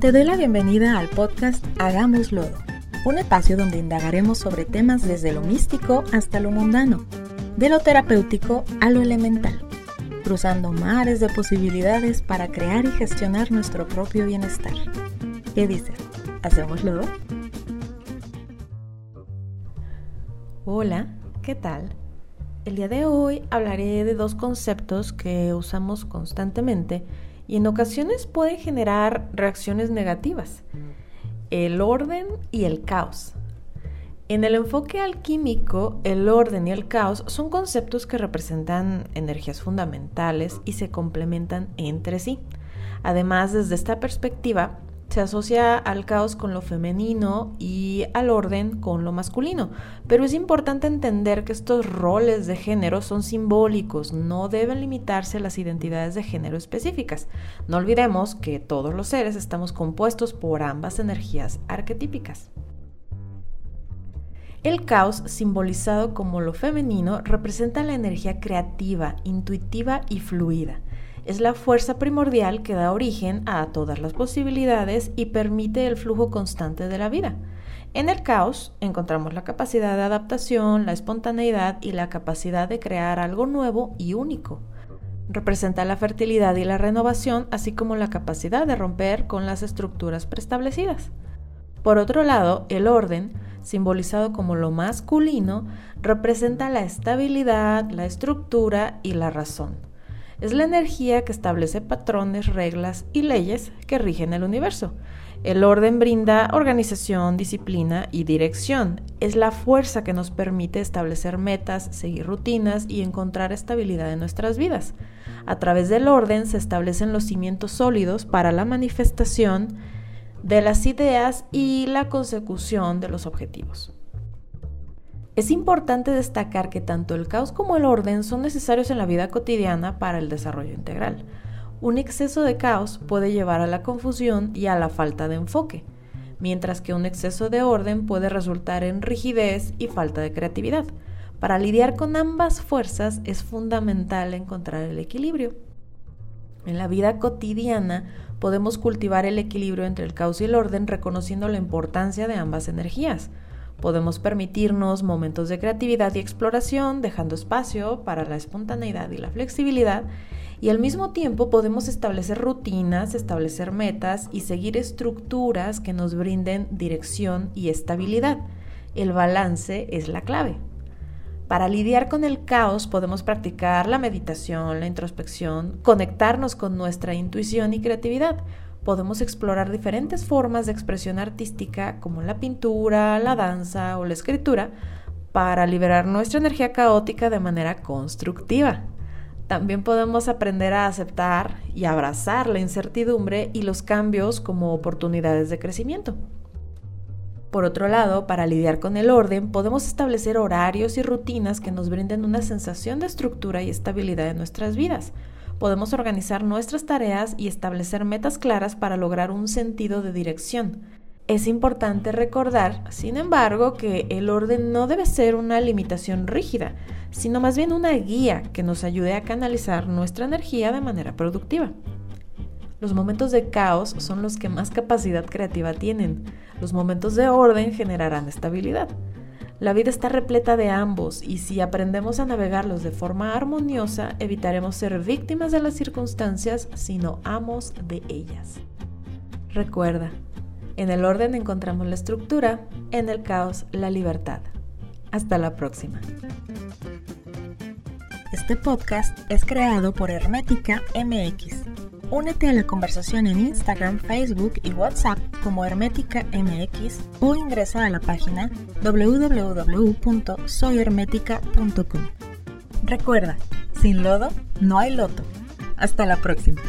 Te doy la bienvenida al podcast Hagamos Lodo, un espacio donde indagaremos sobre temas desde lo místico hasta lo mundano, de lo terapéutico a lo elemental, cruzando mares de posibilidades para crear y gestionar nuestro propio bienestar. ¿Qué dices? ¿Hacemos lodo? Hola, ¿qué tal? El día de hoy hablaré de dos conceptos que usamos constantemente y en ocasiones pueden generar reacciones negativas, el orden y el caos. En el enfoque alquímico, el orden y el caos son conceptos que representan energías fundamentales y se complementan entre sí. Además, desde esta perspectiva, se asocia al caos con lo femenino y al orden con lo masculino. Pero es importante entender que estos roles de género son simbólicos, no deben limitarse a las identidades de género específicas. No olvidemos que todos los seres estamos compuestos por ambas energías arquetípicas. El caos, simbolizado como lo femenino, representa la energía creativa, intuitiva y fluida es la fuerza primordial que da origen a todas las posibilidades y permite el flujo constante de la vida. En el caos encontramos la capacidad de adaptación, la espontaneidad y la capacidad de crear algo nuevo y único. Representa la fertilidad y la renovación, así como la capacidad de romper con las estructuras preestablecidas. Por otro lado, el orden, simbolizado como lo masculino, representa la estabilidad, la estructura y la razón es la energía que establece patrones, reglas y leyes que rigen el universo. El orden brinda organización, disciplina y dirección. Es la fuerza que nos permite establecer metas, seguir rutinas y encontrar estabilidad en nuestras vidas. A través del orden se establecen los cimientos sólidos para la manifestación de las ideas y la consecución de los objetivos. Es importante destacar que tanto el caos como el orden son necesarios en la vida cotidiana para el desarrollo integral. Un exceso de caos puede llevar a la confusión y a la falta de enfoque, mientras que un exceso de orden puede resultar en rigidez y falta de creatividad. Para lidiar con ambas fuerzas es fundamental encontrar el equilibrio. En la vida cotidiana podemos cultivar el equilibrio entre el caos y el orden reconociendo la importancia de ambas energías. Podemos permitirnos momentos de creatividad y exploración, dejando espacio para la espontaneidad y la flexibilidad, y al mismo tiempo podemos establecer rutinas, establecer metas y seguir estructuras que nos brinden dirección y estabilidad. El balance es la clave. Para lidiar con el caos podemos practicar la meditación, la introspección, conectarnos con nuestra intuición y creatividad podemos explorar diferentes formas de expresión artística como la pintura, la danza o la escritura para liberar nuestra energía caótica de manera constructiva. También podemos aprender a aceptar y abrazar la incertidumbre y los cambios como oportunidades de crecimiento. Por otro lado, para lidiar con el orden, podemos establecer horarios y rutinas que nos brinden una sensación de estructura y estabilidad en nuestras vidas podemos organizar nuestras tareas y establecer metas claras para lograr un sentido de dirección. Es importante recordar, sin embargo, que el orden no debe ser una limitación rígida, sino más bien una guía que nos ayude a canalizar nuestra energía de manera productiva. Los momentos de caos son los que más capacidad creativa tienen. Los momentos de orden generarán estabilidad. La vida está repleta de ambos y si aprendemos a navegarlos de forma armoniosa, evitaremos ser víctimas de las circunstancias, sino amos de ellas. Recuerda, en el orden encontramos la estructura, en el caos la libertad. Hasta la próxima. Este podcast es creado por Hermética MX Únete a la conversación en Instagram, Facebook y WhatsApp como Hermética MX o ingresa a la página www.soyhermética.com. Recuerda, sin lodo no hay loto. Hasta la próxima.